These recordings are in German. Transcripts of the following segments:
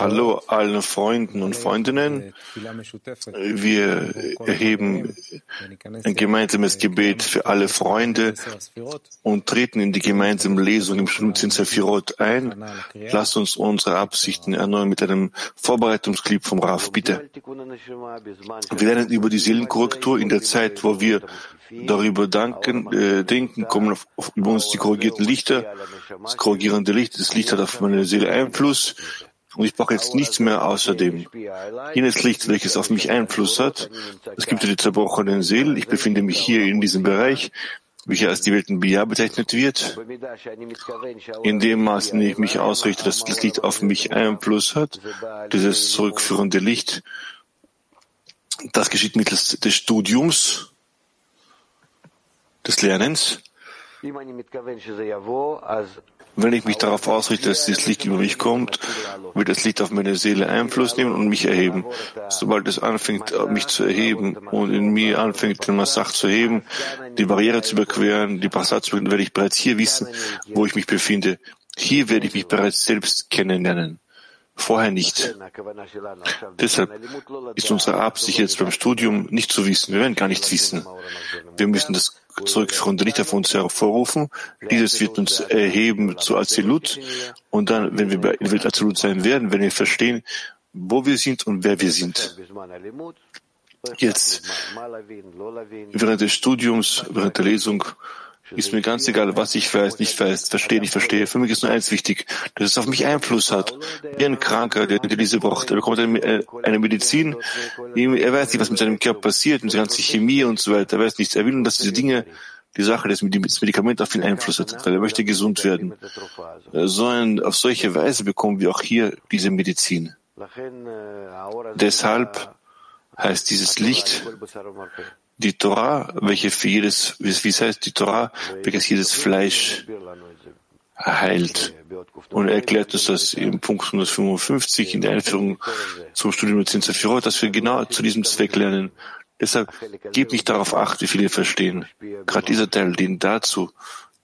Hallo allen Freunden und Freundinnen. Wir erheben ein gemeinsames Gebet für alle Freunde und treten in die gemeinsame Lesung im Studium Sefirot ein. Lasst uns unsere Absichten erneuern mit einem Vorbereitungsclip vom Raf, bitte. Wir lernen über die Seelenkorrektur in der Zeit, wo wir darüber danken, äh, denken, kommen auf, auf, über uns die korrigierten Lichter, das korrigierende Licht, das Licht hat auf meine Seele Einfluss und ich brauche jetzt nichts mehr außerdem. Jenes Licht, welches auf mich Einfluss hat, es gibt ja die zerbrochenen Seelen, ich befinde mich hier in diesem Bereich, welcher als die Welten Bia bezeichnet wird. In dem Maß, in dem ich mich ausrichte, dass das Licht auf mich Einfluss hat, dieses zurückführende Licht, das geschieht mittels des Studiums, des Lernens. Wenn ich mich darauf ausrichte, dass das Licht über mich kommt, wird das Licht auf meine Seele Einfluss nehmen und mich erheben. Sobald es anfängt, mich zu erheben und in mir anfängt, den Massach zu heben, die Barriere zu überqueren, die Passat zu überqueren, werde ich bereits hier wissen, wo ich mich befinde. Hier werde ich mich bereits selbst kennenlernen vorher nicht. Deshalb ist unsere Absicht jetzt beim Studium nicht zu wissen. Wir werden gar nichts wissen. Wir müssen das zurückführende Licht auf uns hervorrufen. Dieses wird uns erheben zu Azilut. Und dann, wenn wir bei Welt Azilut sein werden, werden wir verstehen, wo wir sind und wer wir sind. Jetzt, während des Studiums, während der Lesung, ist mir ganz egal, was ich weiß, nicht weiß, verstehe, nicht verstehe. Für mich ist nur eins wichtig, dass es auf mich Einfluss hat. Wie ein Kranker, der diese braucht. Er bekommt eine, äh, eine Medizin, er weiß nicht, was mit seinem Körper passiert, mit der ganzen Chemie und so weiter. Er weiß nichts. Er will nur, dass diese Dinge, die Sache, das Medikament auf ihn Einfluss hat, weil er möchte gesund werden. So ein, auf solche Weise bekommen wir auch hier diese Medizin. Deshalb heißt dieses Licht die Torah, welche für jedes, wie es heißt, die Torah, welches jedes Fleisch heilt. Und er erklärt uns das im Punkt 155 in der Einführung zum Studium mit Zinzafirot, dass wir genau zu diesem Zweck lernen. Deshalb gebt nicht darauf acht, wie viele verstehen. Gerade dieser Teil dient dazu,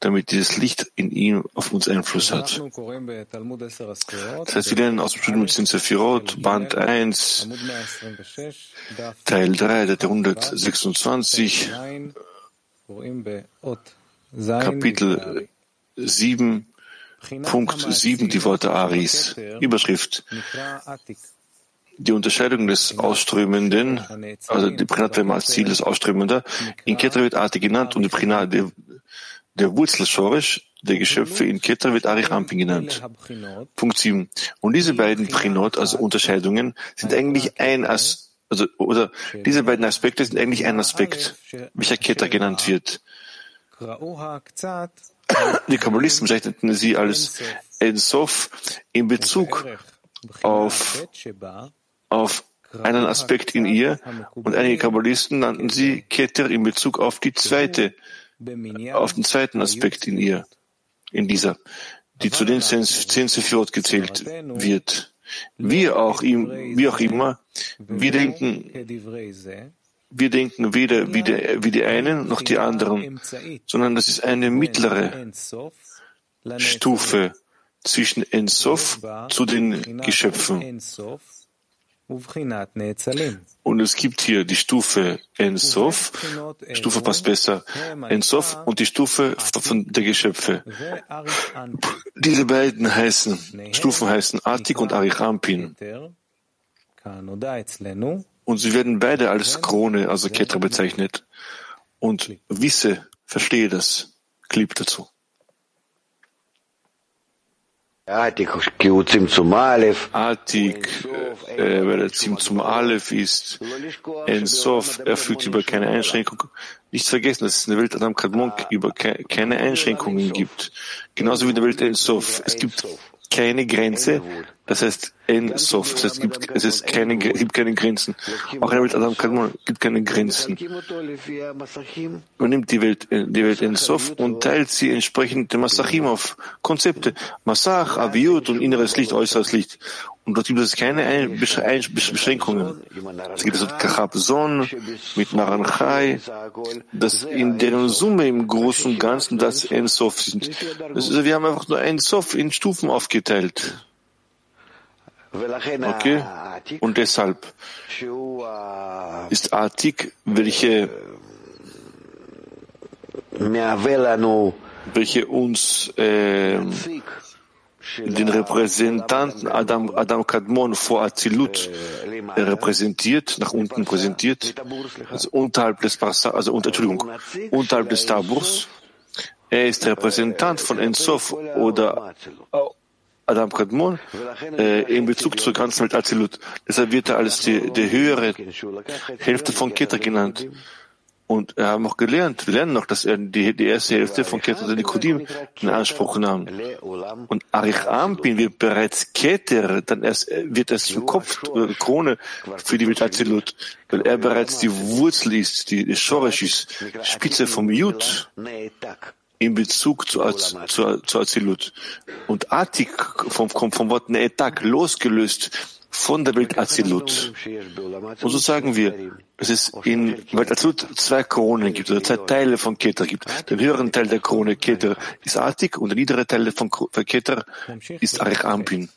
damit dieses Licht in ihm auf uns Einfluss hat. Das heißt, wir lernen aus dem Studium mit Sefirot, Band 1, Teil 3, der 126, Kapitel 7, Punkt 7, die Worte Aris. Überschrift. Die Unterscheidung des Ausströmenden, also die Prinat als Ziel des Ausströmenden, in Ketra wird Arti genannt und die Prinat, der Wurzelschorisch der Geschöpfe in Keter wird Arichampin genannt. Punkt 7. Und diese beiden Prinot, also Unterscheidungen, sind eigentlich ein As also, oder diese beiden Aspekte sind eigentlich ein Aspekt, welcher Keter genannt wird. Die Kabbalisten bezeichneten sie als Ensof. In Bezug auf, auf einen Aspekt in ihr und einige Kabbalisten nannten sie Keter in Bezug auf die zweite auf den zweiten Aspekt in ihr, in dieser, die zu den zehn Sephirot gezählt wird. Wie auch, ihm, wie auch immer, wir denken, wir denken weder wie die, wie die einen noch die anderen, sondern das ist eine mittlere Stufe zwischen Ensof zu den Geschöpfen. Und es gibt hier die Stufe Ensof, Stufe passt besser, Ensof und die Stufe von der Geschöpfe. Diese beiden heißen, Stufen heißen Atik und Arichampin. Und sie werden beide als Krone, also Ketra bezeichnet. Und wisse, verstehe das, Clip dazu. Atik, äh, weil er Zimtzum Aleph ist, Ensof, er fügt über keine Einschränkung. Nicht vergessen, dass es in der Welt Adam Kadmon über keine Einschränkungen gibt. Genauso wie in der Welt Ensof. Es gibt keine Grenze, das heißt En Sof, das heißt, es gibt, es ist keine, gibt keine Grenzen. Auch in der Welt Adam Kadmon gibt keine Grenzen. Man nimmt die Welt, die Welt En Sof und teilt sie entsprechend dem Masachim auf. Konzepte. Massach, Aviut und inneres Licht, äußeres Licht. Und dort gibt es keine Ein Beschränkungen. Es gibt so Kachab Son mit Naranchai, das in deren Summe im Großen und Ganzen das Ensof sind. Ist, wir haben einfach nur Ensof in Stufen aufgeteilt. Okay? Und deshalb ist Atik, welche, welche uns äh, den Repräsentanten Adam, Adam Kadmon vor Azilut repräsentiert, nach unten präsentiert, also unterhalb des also unter, Entschuldigung, unterhalb des Taburs. Er ist Repräsentant von Ensof oder Adam Kadmon äh, in Bezug zur ganzen Welt Azilut. Deshalb wird er als die, die höhere Hälfte von Keter genannt. Und wir haben auch gelernt, wir lernen noch, dass er die, die erste Hälfte von Keter der Nikodim in Anspruch nahm. Und Arich Ampin wird bereits Keter, dann erst, wird er zum Kopf, äh, Krone für die Welt Azilut, weil er bereits die Wurzel ist, die, die Shoresh ist, Spitze vom Jud in Bezug zu, zu, zu Azilut. Und Atik vom, kommt vom Wort Neetak, losgelöst von der Welt Azilut. Und so sagen wir, es in Welt Azilut zwei Kronen gibt, oder zwei Teile von Keter gibt. Der höheren Teil der Krone Keter ist Atik und der niedere Teil von Keter ist Arich Ampin.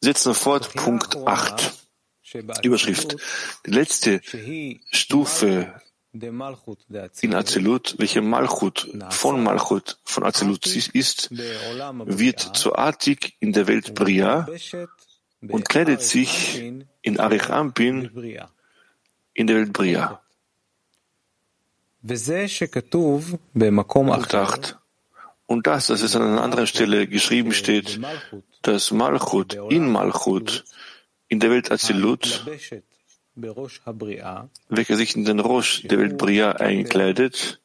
Wir setzen fort, Punkt 8. Überschrift. Die letzte Stufe in Azilut, welche Malchut von Malchut von Azilut ist, wird zu Atik in der Welt Bria und kleidet sich in Arich Ampin in der Welt Bria. Punkt 8. Und das, dass es an einer anderen Stelle geschrieben steht, dass Malchut in Malchut in der Welt Azilut welcher sich in den Rosh der Welt Bria einkleidet,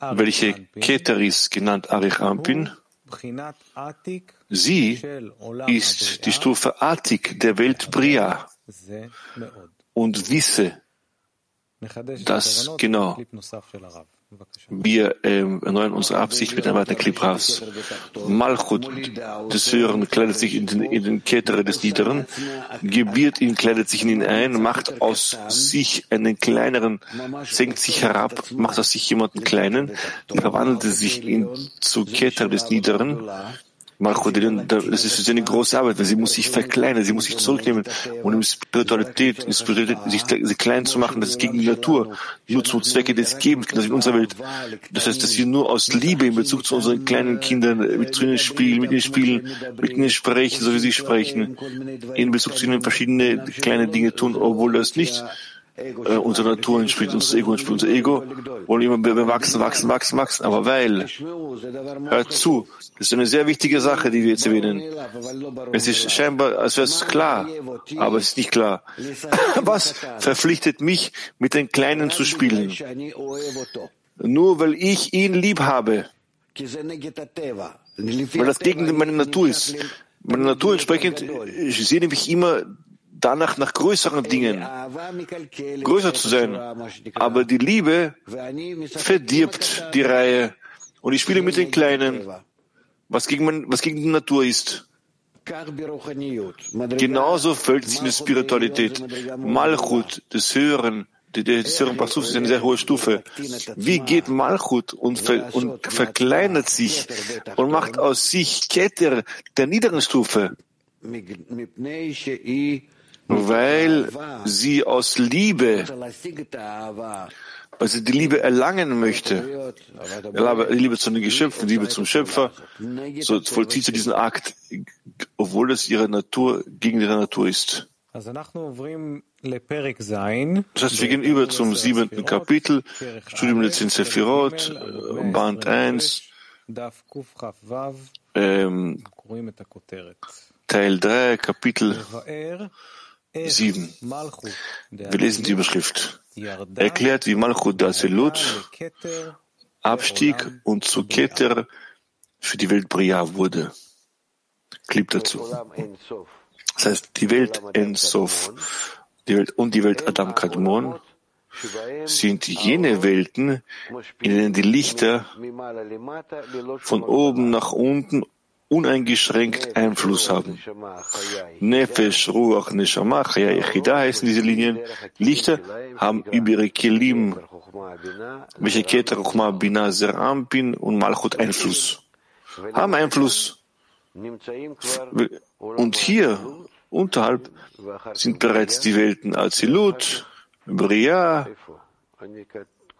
welche Keteris genannt Arich Ampin, sie ist die Stufe Atik der Welt Bria und wisse das genau. Wir ähm, erneuern unsere Absicht mit einem weiteren Clip Ravs. Malchut des Höheren kleidet sich in den, in den Ketere des Niederen, gebiert ihn, kleidet sich in ihn ein, macht aus sich einen kleineren, senkt sich herab, macht aus sich jemanden kleinen, verwandelt sich in, zu Keter des Niederen, das ist für sie eine große Arbeit, weil sie muss sich verkleinern, sie muss sich zurücknehmen und in Spiritualität, in Spiritualität sich klein zu machen, das ist gegen die Natur, nur zum Zwecke des Gebens, das in unserer Welt. Das heißt, dass wir nur aus Liebe in Bezug zu unseren kleinen Kindern mit ihnen spielen, mit ihnen spielen, mit ihnen sprechen, so wie sie sprechen, in Bezug zu ihnen verschiedene kleine Dinge tun, obwohl das nicht äh, unsere Natur entspricht, unser Ego entspricht unser Ego, wollen immer wachsen, wachsen, wachsen, wachsen. Aber weil, hört zu, das ist eine sehr wichtige Sache, die wir jetzt erwähnen. Es ist scheinbar, als wäre es klar, aber es ist nicht klar. Was verpflichtet mich, mit den Kleinen zu spielen? Nur weil ich ihn lieb habe. Weil das gegen meine Natur ist. Meine Natur entsprechend, ich sehe nämlich immer danach nach größeren Dingen, größer zu sein. Aber die Liebe verdirbt die Reihe. Und ich spiele mit den Kleinen, was gegen, mein, was gegen die Natur ist. Genauso fällt sich in der Spiritualität. Malchut des Höheren, des Höheren Passus ist eine sehr hohe Stufe. Wie geht Malchut und, ver, und verkleinert sich und macht aus sich Ketter der niederen Stufe? Weil sie aus Liebe, weil sie die Liebe erlangen möchte, die Liebe zu den Geschöpfen, die Liebe zum Schöpfer, so vollzieht sie diesen Akt, obwohl es ihre Natur gegen ihre Natur ist. Das heißt, wir gehen über zum siebenten Kapitel, Studium der Zehn Sephirot, Band 1, ähm, Teil 3, Kapitel 7. Wir lesen die Überschrift. Erklärt, wie Malchut der Azilut abstieg und zu Keter für die Welt Bria wurde. Clip dazu. Das heißt, die Welt Ensof die Welt und die Welt Adam Kadmon sind jene Welten, in denen die Lichter von oben nach unten uneingeschränkt Einfluss haben. Nefesh, Ruach, Neshama, Chaya, heißen diese Linien. Lichter haben über ihre Kelim, welche Keter, Ruchma, Bina, Zerampin und Malchut Einfluss. Haben Einfluss. Und hier unterhalb sind bereits die Welten Azilut, Bria,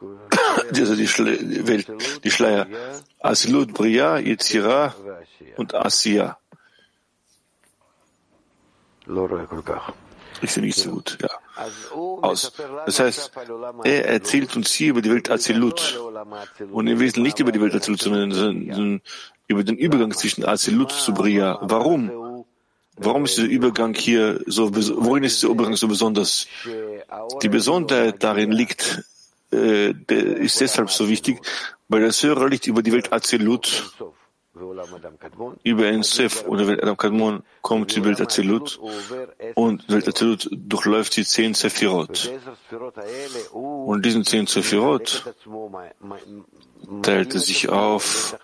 also die, Schle Welt, die Schleier Azilut, Bria, Yetzira und Asiya. Ich sehe nicht so gut, ja. Aus. Das heißt, er erzählt uns hier über die Welt Azilut. Und im Wesentlichen nicht über die Welt Azilut, sondern, sondern über den Übergang zwischen Azilut zu Bria. Warum? Warum ist dieser Übergang hier so, worin ist dieser Übergang so besonders? Die Besonderheit darin liegt, äh, ist deshalb so wichtig, weil das Hörer liegt über die Welt Azilut über ein Sef oder Welt Adam Kadmon kommt die Welt Azilut und die Welt Azilut durchläuft die zehn Sephirot. Und diesen zehn Sephirot teilt er sich auf,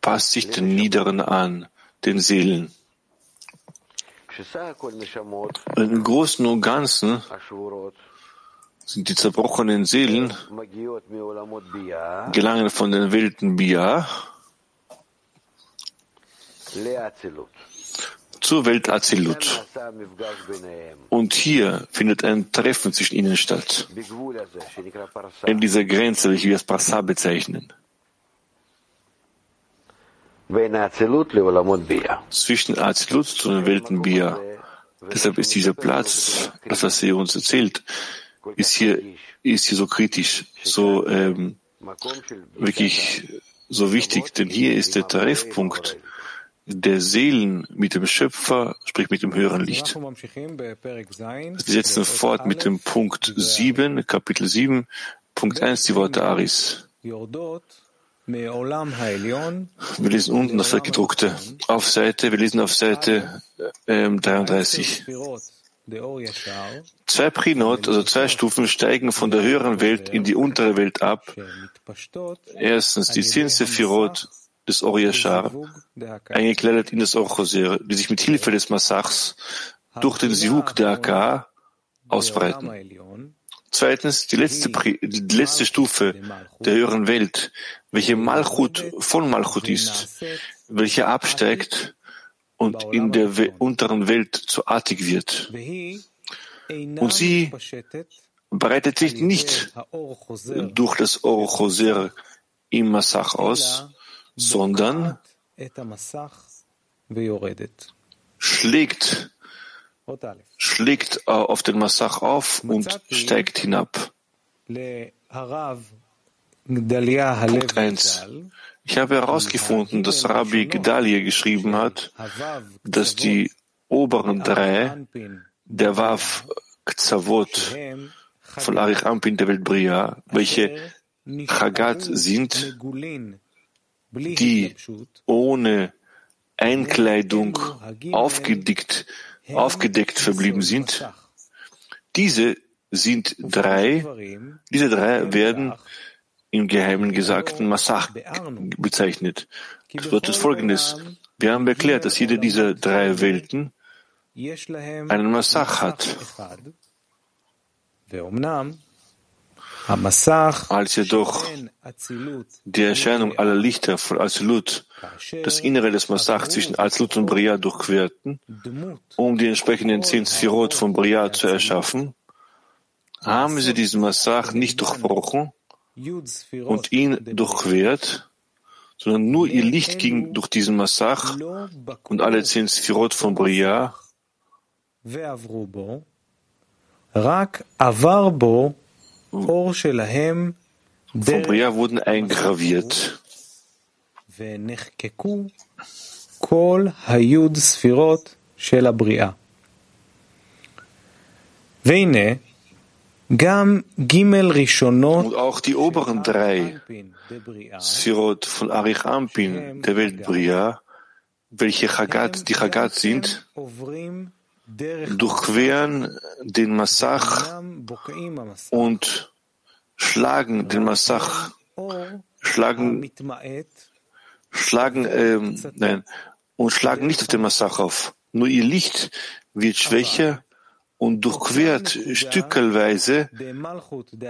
passt sich den Niederen an, den Seelen. Im Großen und Ganzen die zerbrochenen Seelen gelangen von den Welten Bia zur Welt Azilut. Und hier findet ein Treffen zwischen ihnen statt. In dieser Grenze, welche wir als Prasa bezeichnen. Zwischen Azilut zu den Welten Bia. Deshalb ist dieser Platz, das was er uns erzählt, ist hier, ist hier so kritisch, so ähm, wirklich so wichtig, denn hier ist der Treffpunkt der Seelen mit dem Schöpfer, sprich mit dem höheren Licht. Wir setzen fort mit dem Punkt 7, Kapitel 7, Punkt 1, die Worte Aris. Wir lesen unten das gedruckte auf Seite, wir lesen auf Seite ähm, 33. Zwei Prinot, also zwei Stufen, steigen von der höheren Welt in die untere Welt ab. Erstens die zehn Sephirot des Oriashar, eingekleidet in das Orchoser, die sich mit Hilfe des Massachs durch den Sivuk der Akar ausbreiten. Zweitens, die letzte, die letzte Stufe der höheren Welt, welche Malchut von Malchut ist, welche absteigt und in der unteren Welt zu artig wird. Und sie breitet sich nicht durch das Orchoser im Massach aus, sondern schlägt, schlägt auf den Massach auf und steigt hinab. Punkt 1. Ich habe herausgefunden, dass Rabbi Gedalia geschrieben hat, dass die oberen drei der Wav Kzavot von Arich Ampin der Welt Bria, welche Chagat sind, die ohne Einkleidung aufgedeckt, aufgedeckt verblieben sind, diese sind drei, diese drei werden im Geheimen gesagten Massach bezeichnet. Das Wort ist folgendes. Wir haben erklärt, dass jede dieser drei Welten einen Massach hat. Als jedoch die Erscheinung aller Lichter von Azilut das Innere des Massach zwischen Azilut und Bria durchquerten, um die entsprechenden zehn Sphirot von Bria zu erschaffen, haben sie diesen Massach nicht durchbrochen und ihn durchquert, sondern nur ihr Licht ging durch diesen Massach und alle zehn Sphirot von Bria vom Bria wurden eingraviert. כל היוד ספירות של הבריאה. והנה, גם ג' ראשונות und auch die oberen drei Sphirot von Arich Ampin, der Welt Bria, welche Chagat, die Chagat sind, durchqueren den Massach und schlagen den Massach, schlagen, schlagen, ähm, nein, und schlagen nicht auf den Massach auf. Nur ihr Licht wird schwächer und durchquert stückelweise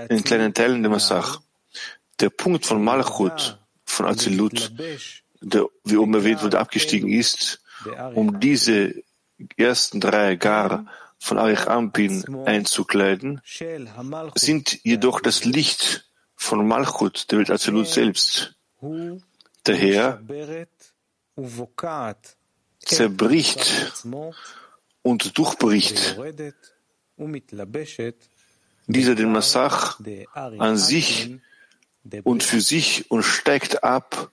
in kleinen Teilen den Massach. Der Punkt von Malchut, von Azilut, der, wie oben erwähnt wurde, abgestiegen ist, um diese ersten drei Gar von Arich Ampin einzukleiden, sind jedoch das Licht von Malchut, der Welt Absolut selbst. Daher zerbricht und durchbricht dieser den Massach an sich und für sich und steigt ab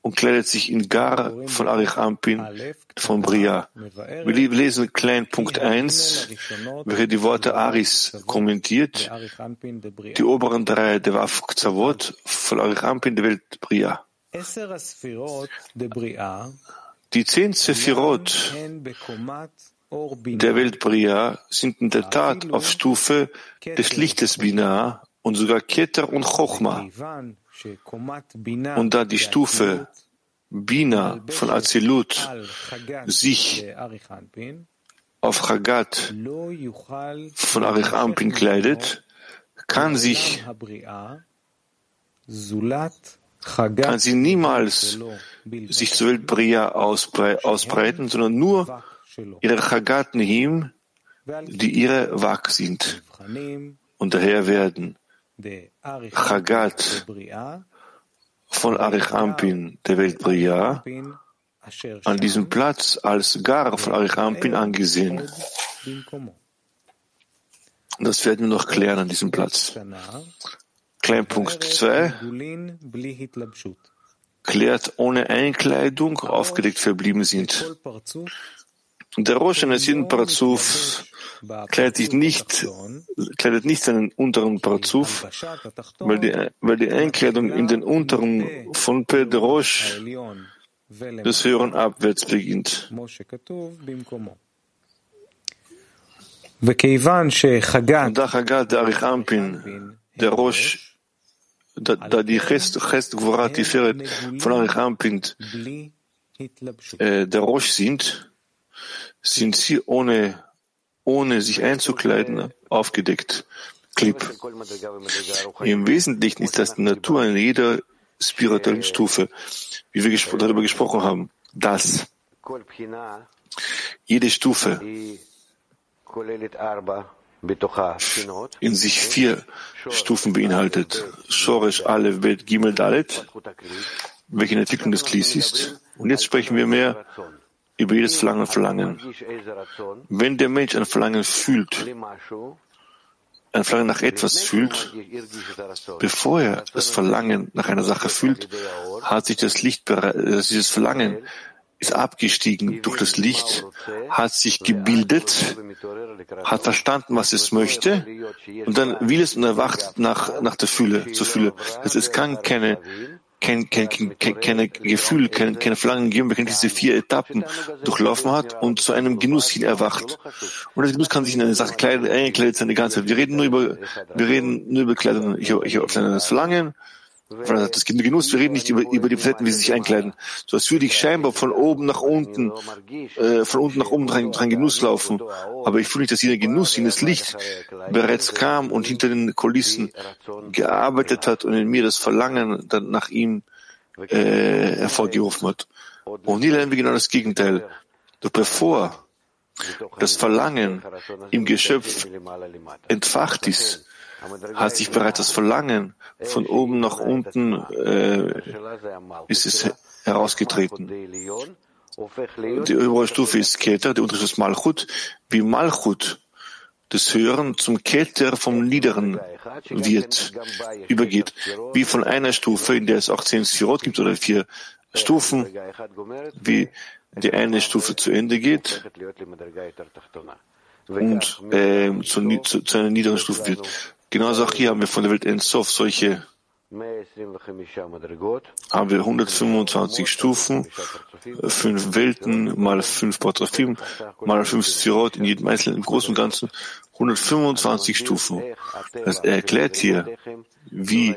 und kleidet sich in Gar von Arich Ampin von Bria. Wir lesen klein Punkt 1, welcher die Worte Aris kommentiert, die oberen drei der Waf Zavot von Arich Ampin der Welt Bria. Die zehn Sephirot der Welt Bria sind in der Tat auf Stufe des Lichtes Binah und sogar Keter und Chochma. Und da die Stufe Bina von Azilut sich auf Chagat von Arich Ampin kleidet, kann sich kann sie niemals sich zur Welt Bria ausbreiten, sondern nur ihre Chagat Nehim, die ihre Wak sind. Und daher werden Chagat von Arich Ampin der Welt Bria an diesem Platz als Gar von Arich Ampin angesehen. Das werden wir noch klären an diesem Platz. Kleinpunkt 2 klärt ohne Einkleidung aufgedeckt verblieben sind. Der Rosh jeden Parzuf kleidet sich nicht, kleidet nicht seinen unteren Parzuf, weil die, weil die Einkleidung in den unteren von Per der Rosh des höheren abwärts beginnt. Und da Chagat der Arich Ampin, der Rosh, da, da die Chest, Chest Gvorat Tiferet von Arich Ampin, äh, der Rosh sind, sind sie ohne, ohne sich einzukleiden aufgedeckt. Clip. Im Wesentlichen ist das die Natur in jeder spirituellen Stufe, wie wir darüber gesprochen haben, dass jede Stufe in sich vier Stufen beinhaltet. Shoresh, Aleph, Bet, Gimel, Dalet, welche Entwicklung des Klis ist. Und jetzt sprechen wir mehr über jedes Verlangen Verlangen. Wenn der Mensch ein Verlangen fühlt, ein Verlangen nach etwas fühlt, bevor er das Verlangen nach einer Sache fühlt, hat sich das Licht, dieses Verlangen ist abgestiegen durch das Licht, hat sich gebildet, hat verstanden, was es möchte, und dann will es und erwacht nach, nach der Fülle, zur Fülle. Also es kann keine kein, kein, kein, keine Gefühl, kein, keine Verlangen geben, wenn diese vier Etappen durchlaufen hat und zu einem Genuss hin erwacht. Und das Genuss kann sich in eine Sache kleiden, eingekleidet sein, die ganze Zeit. Wir reden nur über, wir reden nur über Kleidung. Ich, ich habe das Verlangen, das gibt Genuss, wir reden nicht über, über die Facetten, wie sie sich einkleiden. So als würde ich scheinbar von oben nach unten, äh, von unten nach oben dran, dran Genuss laufen. Aber ich fühle nicht, dass jeder Genuss, jenes Licht bereits kam und hinter den Kulissen gearbeitet hat und in mir das Verlangen dann nach ihm äh, hervorgerufen hat. Und hier lernen wir genau das Gegenteil. Doch bevor das Verlangen im Geschöpf entfacht ist, hat sich bereits das Verlangen von oben nach unten äh, ist es herausgetreten. Die obere Stufe ist Keter, die untere ist Malchut. Wie Malchut das Hören zum Keter vom Niederen wird, übergeht. Wie von einer Stufe, in der es auch zehn Sphirot gibt oder vier Stufen, wie die eine Stufe zu Ende geht und äh, zu, zu, zu einer niederen Stufe wird. Genauso auch hier haben wir von der Welt Ensof solche haben wir 125 Stufen, fünf Welten mal fünf Patrafim, mal fünf Sphirot in jedem Einzelnen, im Großen und Ganzen 125 Stufen. Das erklärt hier, wie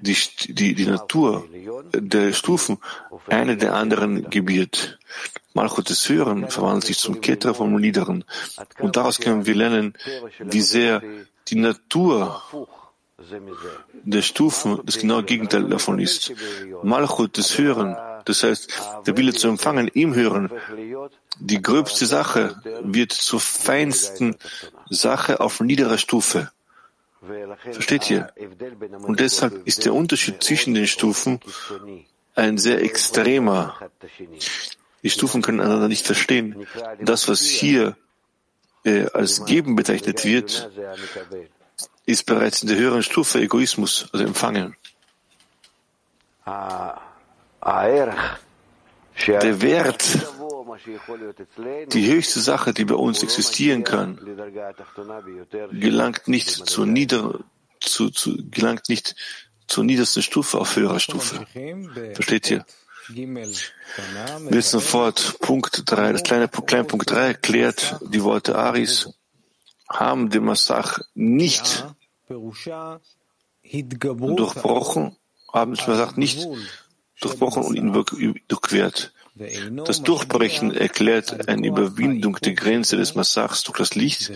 die, die, die Natur der Stufen eine der anderen gebiert. Malchut des Höheren verwandelt sich zum Keter vom Niederen. Und daraus können wir lernen, wie sehr die Natur der Stufen das genaue Gegenteil davon ist. Malchut des Höheren Das heißt, der Wille zu empfangen im Hören, die gröbste Sache wird zur feinsten Sache auf niederer Stufe. Versteht ihr? Und deshalb ist der Unterschied zwischen den Stufen ein sehr extremer. Die Stufen können einander nicht verstehen. Das, was hier äh, als Geben bezeichnet wird, ist bereits in der höheren Stufe Egoismus, also Empfangen. Der Wert, die höchste Sache, die bei uns existieren kann, gelangt nicht zur nieder, zu, zu, gelangt nicht zur niedersten Stufe auf höherer Stufe. Versteht ihr? Wir sind fort. Punkt 3, das kleine, kleine Punkt 3 erklärt die Worte Aris, haben den Massach nicht durchbrochen, haben den Massach nicht durchbrochen und ihn durchquert. Das Durchbrechen erklärt eine Überwindung der Grenze des Massachs durch das Licht,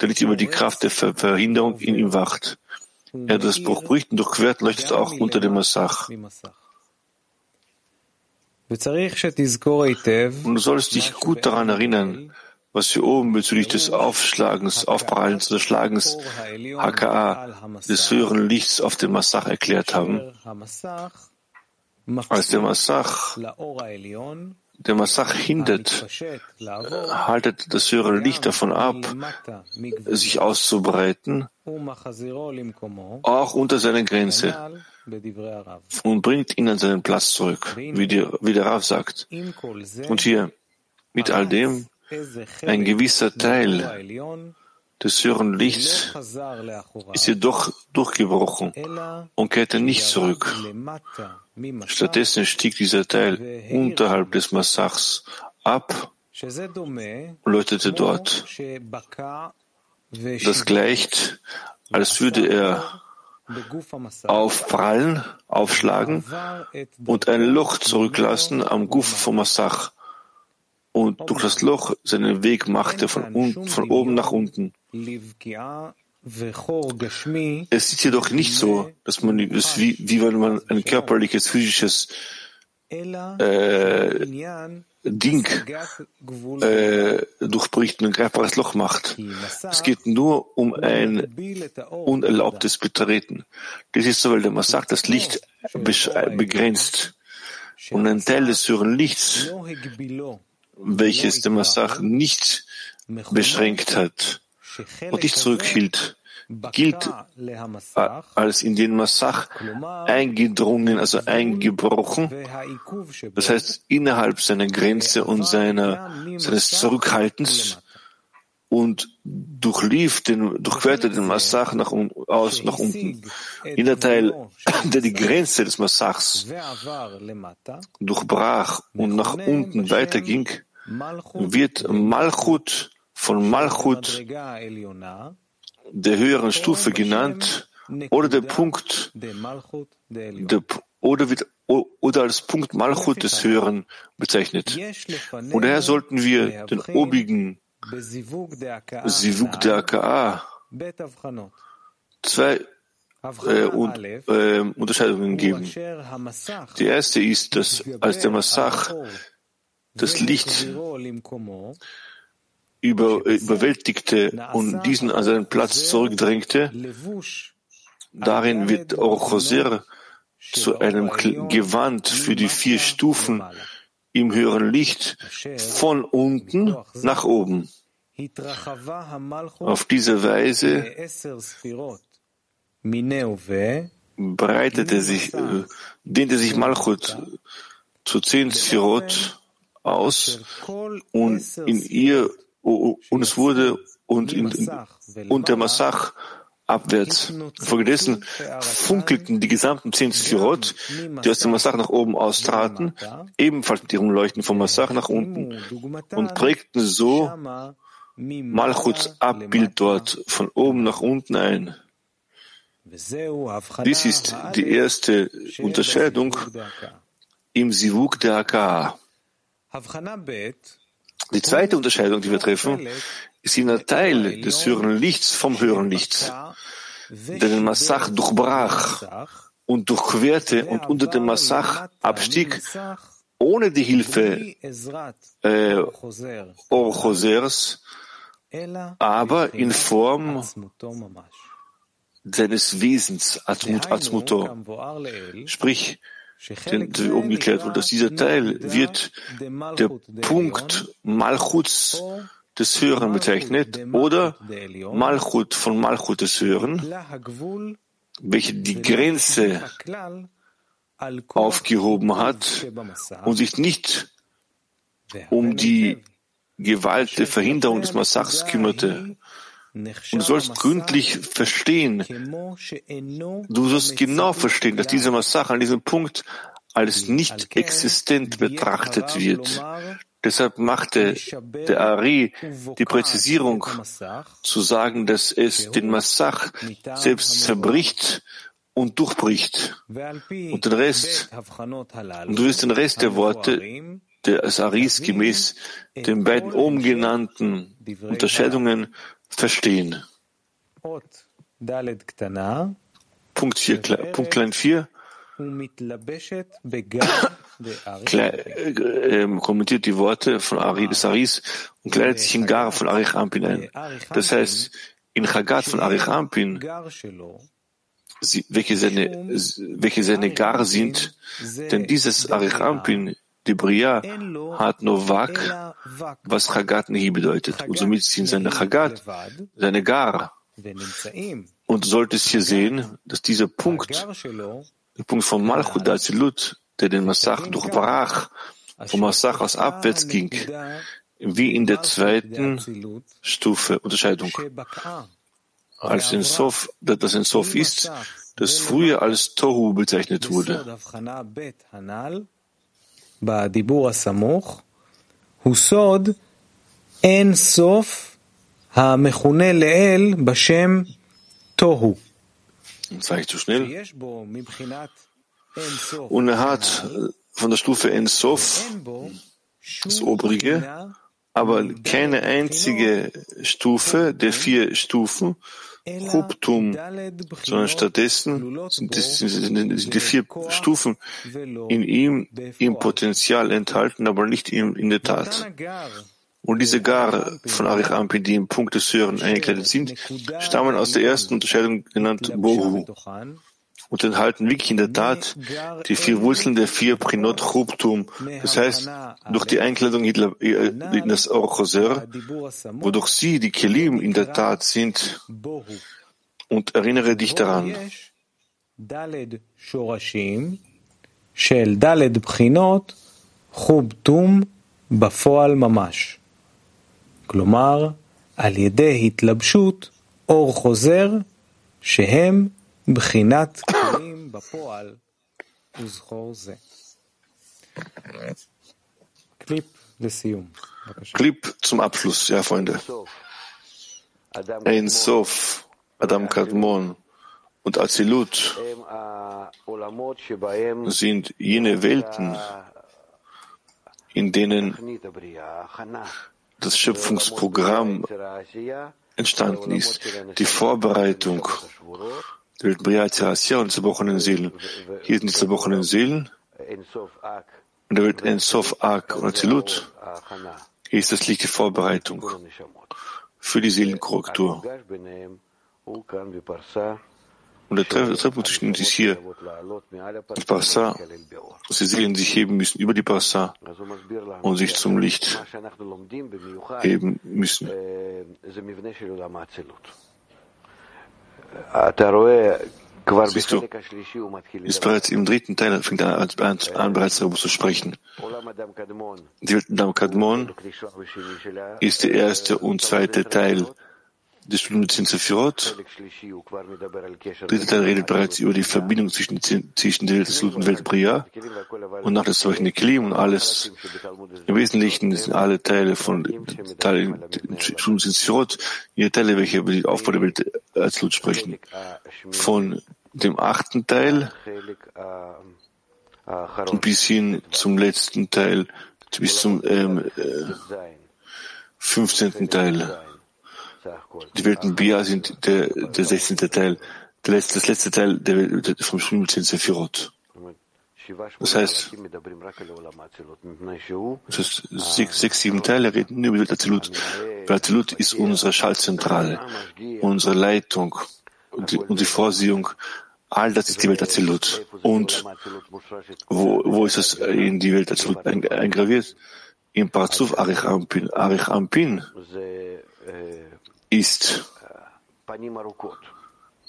der nicht über die Kraft der Verhinderung in ihm wacht. Er das Bruch bricht und durchquert leuchtet auch unter dem Massach. Und du solltest dich gut daran erinnern, was wir oben bezüglich des Aufschlagens, Aufprallens oder Schlagens HKA, des höheren Lichts auf dem Massach erklärt haben. Als der Massach, der Massach hindert, haltet das höhere Licht davon ab, sich auszubreiten, auch unter seiner Grenze und bringt ihn an seinen Platz zurück, wie, die, wie der Rav sagt. Und hier, mit all dem, ein gewisser Teil des höheren Lichts ist jedoch durchgebrochen und kehrte nicht zurück. Stattdessen stieg dieser Teil unterhalb des Massachs ab und leuchtete dort. Das gleicht, als würde er aufprallen, aufschlagen und ein Loch zurücklassen am Guf vom Massach und durch das Loch seinen Weg machte von, un, von oben nach unten. Es ist jedoch nicht so, dass man es wie, wie wenn man ein körperliches, physisches äh, Ding äh, durchbricht und ein greifbares Loch macht. Es geht nur um ein unerlaubtes Betreten. Das ist so, weil der Massach das Licht begrenzt. Und ein Teil des höheren Lichts, welches der Massach nicht beschränkt hat und nicht zurückhielt, gilt als in den Massach eingedrungen, also eingebrochen, das heißt innerhalb seiner Grenze und seiner, seines Zurückhaltens und durchlief den, durchquerte den Massach nach, aus nach unten. In der Teil, der die Grenze des Massachs durchbrach und nach unten weiterging, wird Malchut von Malchut der höheren Stufe genannt oder der Punkt der, oder, wird, oder als Punkt Malchut des Höheren bezeichnet. Und daher sollten wir den obigen Sivuk der AKA zwei äh, und, äh, Unterscheidungen geben. Die erste ist, dass als der Massach das Licht über, überwältigte und diesen an seinen Platz zurückdrängte, darin wird auch Choser zu einem Gewand für die vier Stufen im höheren Licht von unten nach oben. Auf diese Weise breitete sich, äh, dehnte sich Malchut zu zehn Sphirot aus und in ihr und es wurde und, in, und der Massach abwärts. Infolgedessen funkelten die gesamten zehn Sphirot, die aus dem Massach nach oben austraten, ebenfalls mit ihrem Leuchten vom Massach nach unten und prägten so Malchuts Abbild dort von oben nach unten ein. Dies ist die erste Unterscheidung im Sivuk der Aka. Die zweite Unterscheidung, die wir treffen, ist jener Teil des höheren Lichts vom höheren Lichts, der den Massach durchbrach und durchquerte und unter dem Massach abstieg ohne die Hilfe äh, Orchosers, aber in Form seines Wesens, Atmut, Atzmuto. Sprich, denn wie umgekehrt wurde, dass dieser Teil wird der Punkt Malchuts des Höheren bezeichnet oder Malchut von Malchut des Höheren, welche die Grenze aufgehoben hat und sich nicht um die Gewalt der Verhinderung des Massachs kümmerte. Und du sollst gründlich verstehen, du sollst genau verstehen, dass dieser Massach an diesem Punkt als nicht existent betrachtet wird. Deshalb machte der Ari die Präzisierung zu sagen, dass es den Massach selbst zerbricht und durchbricht. Und den Rest, und du wirst den Rest der Worte des Aris gemäß den beiden oben genannten Unterscheidungen verstehen. Punkt 4, Punkt klein 4. Klein, äh, kommentiert die Worte von Ari, des Aris und kleidet sich in Gar von Arich Ampin ein. Das heißt, in Chagat von Arich Ampin, welche seine, welche seine Gar sind, denn dieses Arich Ampin die Bria hat nur Vak, was Chagat Nehi bedeutet. Und somit sind seine Chagat, seine Gar. Und du solltest hier sehen, dass dieser Punkt, der Punkt von Malchut Azilut, der den Massach durchbrach, vom Massach aus abwärts ging, wie in der zweiten Stufe Unterscheidung. Als in Sof, das in Sof ist, das früher als Tohu bezeichnet wurde. בדיבור הסמוך הוא סוד אין סוף המכונה לאל בשם תוהו. Und er hat von der Stufe En Sof, das obrige, aber keine einzige Stufe der vier Stufen, Chubtum, sondern stattdessen sind die, vier Stufen in ihm im Potenzial enthalten, aber nicht in, in der Tat. Und diese Gar von Arich Ampi, die im Punkt des Höheren eingekleidet sind, stammen aus der ersten Unterscheidung genannt Bohu und enthalten wirklich in der Tat die vier Wurzeln der vier Prinot Chubtum, das heißt, durch die Einkleidung in das Orchoser, wodurch sie, die Kelim, in der Tat sind. Und erinnere dich daran. של ד' בחינות חובטום בפועל ממש. כלומר, על ידי התלבשות אור חוזר שהם בחינת Clip zum Abschluss, ja, Freunde. Ein Sof, Adam Kadmon und Azilut sind jene Welten, in denen das Schöpfungsprogramm entstanden ist, die Vorbereitung der Welt Briat und zerbrochenen Seelen. Hier sind die zerbrochenen Seelen. Und der Welt Ensof Ak und Azilut. Hier ist das Licht die Vorbereitung für die Seelenkorrektur. Und der Treffpunkt zwischen uns ist hier, die Parsa, dass die Seelen sich heben müssen über die Parsa und sich zum Licht heben müssen. Siehst du, ist bereits im dritten Teil fängt er an, an, bereits darüber zu sprechen. Die Welt Dam Kadmon ist der erste und zweite Teil des Studiums Sefirot. Dritter Teil redet bereits über die Verbindung zwischen, zwischen der Welt des und Welt Priya und nach der solchen Klim und alles. Im Wesentlichen sind alle Teile von Teilen Studium Sefirot, jene Teile, welche über die Aufbau der Welt als Lut sprechen. Von dem achten Teil bis hin zum letzten Teil, bis zum ähm, äh, 15. Teil. Die Welten Bia sind der, der 16. Teil, der letzte, das letzte Teil der, der vom Schwimmelzehn Sephirot. Das heißt, das heißt sechs, sechs, sieben Teile reden über die. Weil Azilut ist unsere Schaltzentrale, unsere Leitung und die, und die Vorsehung. All das ist die Welt Azilut. Und wo, wo ist es in die Welt Azilut eingraviert? Im Parzuf Arich Ampin. Arich Ampin ist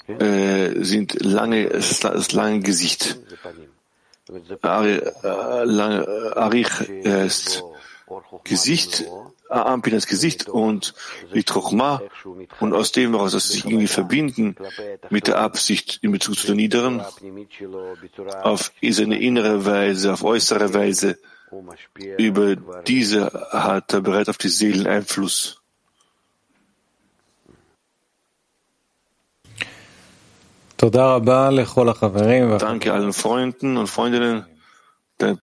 äh, sind lange, das lange Gesicht. Ari, äh, äh, Arich ist Gesicht, Ampin ist Gesicht und die Trochma und aus dem heraus, dass sie sich irgendwie verbinden mit der Absicht in Bezug zu den Niederen auf seine innere Weise, auf äußere Weise, über diese hat er bereits auf die Seelen Einfluss. Danke allen Freunden und Freundinnen